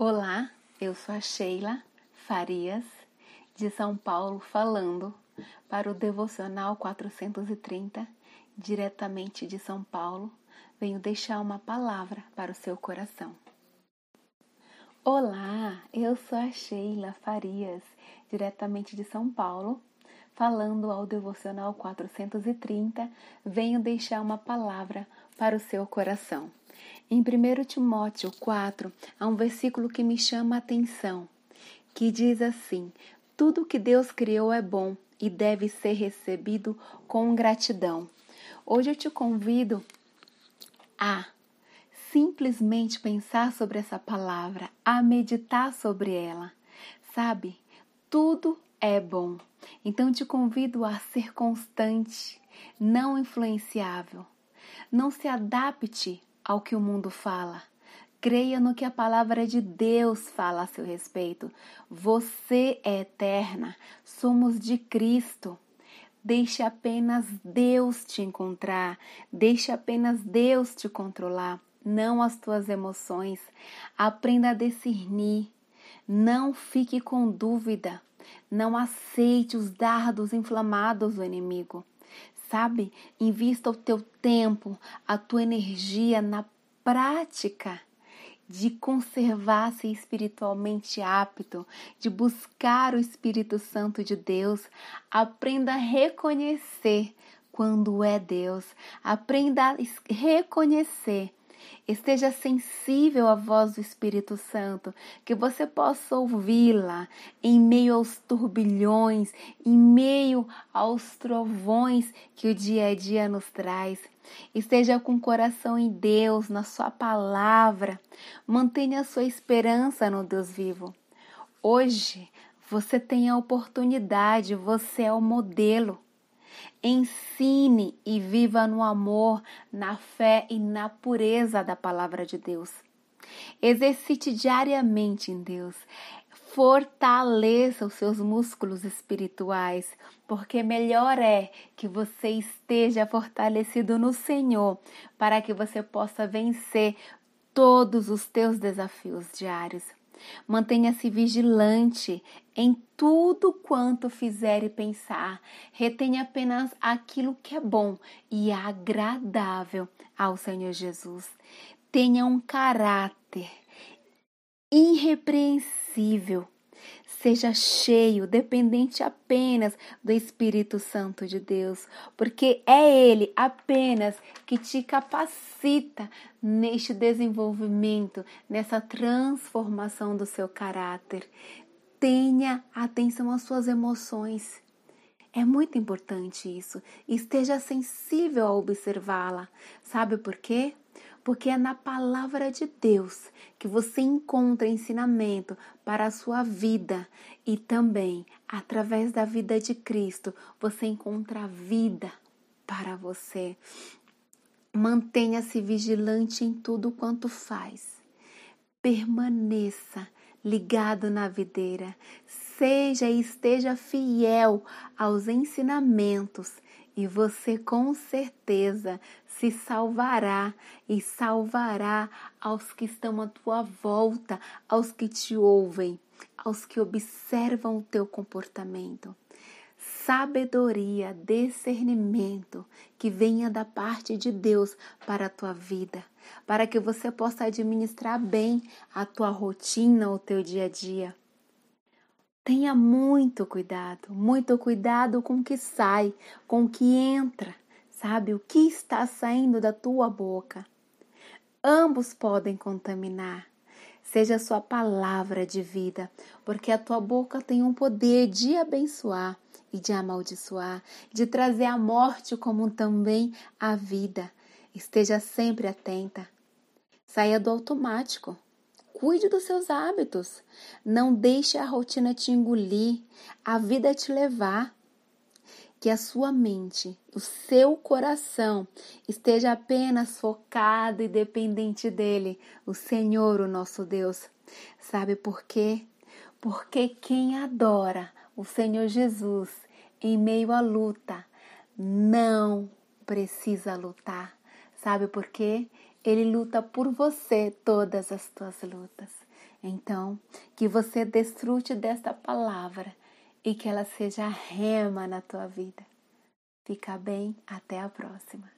Olá, eu sou a Sheila Farias, de São Paulo, falando para o Devocional 430, diretamente de São Paulo. Venho deixar uma palavra para o seu coração. Olá, eu sou a Sheila Farias, diretamente de São Paulo, falando ao Devocional 430. Venho deixar uma palavra para o seu coração. Em 1 Timóteo 4, há um versículo que me chama a atenção, que diz assim: Tudo que Deus criou é bom e deve ser recebido com gratidão. Hoje eu te convido a simplesmente pensar sobre essa palavra, a meditar sobre ela. Sabe, tudo é bom. Então te convido a ser constante, não influenciável. Não se adapte ao que o mundo fala. Creia no que a palavra de Deus fala a seu respeito. Você é eterna, somos de Cristo. Deixe apenas Deus te encontrar, deixe apenas Deus te controlar, não as tuas emoções. Aprenda a discernir, não fique com dúvida, não aceite os dardos inflamados do inimigo. Sabe? Invista o teu tempo, a tua energia na prática de conservar-se espiritualmente apto, de buscar o Espírito Santo de Deus. Aprenda a reconhecer quando é Deus. Aprenda a reconhecer Esteja sensível à voz do Espírito Santo, que você possa ouvi-la em meio aos turbilhões, em meio aos trovões que o dia a dia nos traz. Esteja com o coração em Deus, na Sua palavra. Mantenha a sua esperança no Deus vivo. Hoje você tem a oportunidade, você é o modelo. Ensine e viva no amor, na fé e na pureza da palavra de Deus. Exercite diariamente em Deus. Fortaleça os seus músculos espirituais, porque melhor é que você esteja fortalecido no Senhor, para que você possa vencer todos os teus desafios diários. Mantenha-se vigilante em tudo quanto fizer e pensar. Retenha apenas aquilo que é bom e agradável ao Senhor Jesus. Tenha um caráter irrepreensível seja cheio, dependente apenas do Espírito Santo de Deus, porque é Ele apenas que te capacita neste desenvolvimento, nessa transformação do seu caráter. Tenha atenção às suas emoções. É muito importante isso. Esteja sensível a observá-la. Sabe por quê? Porque é na palavra de Deus que você encontra ensinamento para a sua vida e também através da vida de Cristo você encontra vida para você. Mantenha-se vigilante em tudo quanto faz. Permaneça ligado na videira. Seja e esteja fiel aos ensinamentos e você com certeza se salvará e salvará aos que estão à tua volta, aos que te ouvem, aos que observam o teu comportamento. Sabedoria, discernimento que venha da parte de Deus para a tua vida, para que você possa administrar bem a tua rotina, o teu dia a dia. Tenha muito cuidado, muito cuidado com o que sai, com o que entra, sabe? O que está saindo da tua boca. Ambos podem contaminar. Seja a sua palavra de vida, porque a tua boca tem um poder de abençoar e de amaldiçoar, de trazer a morte como também a vida. Esteja sempre atenta. Saia do automático. Cuide dos seus hábitos. Não deixe a rotina te engolir, a vida te levar. Que a sua mente, o seu coração esteja apenas focado e dependente dele, o Senhor, o nosso Deus. Sabe por quê? Porque quem adora o Senhor Jesus em meio à luta não precisa lutar. Sabe por quê? Ele luta por você todas as tuas lutas. Então, que você desfrute desta palavra e que ela seja rema na tua vida. Fica bem, até a próxima.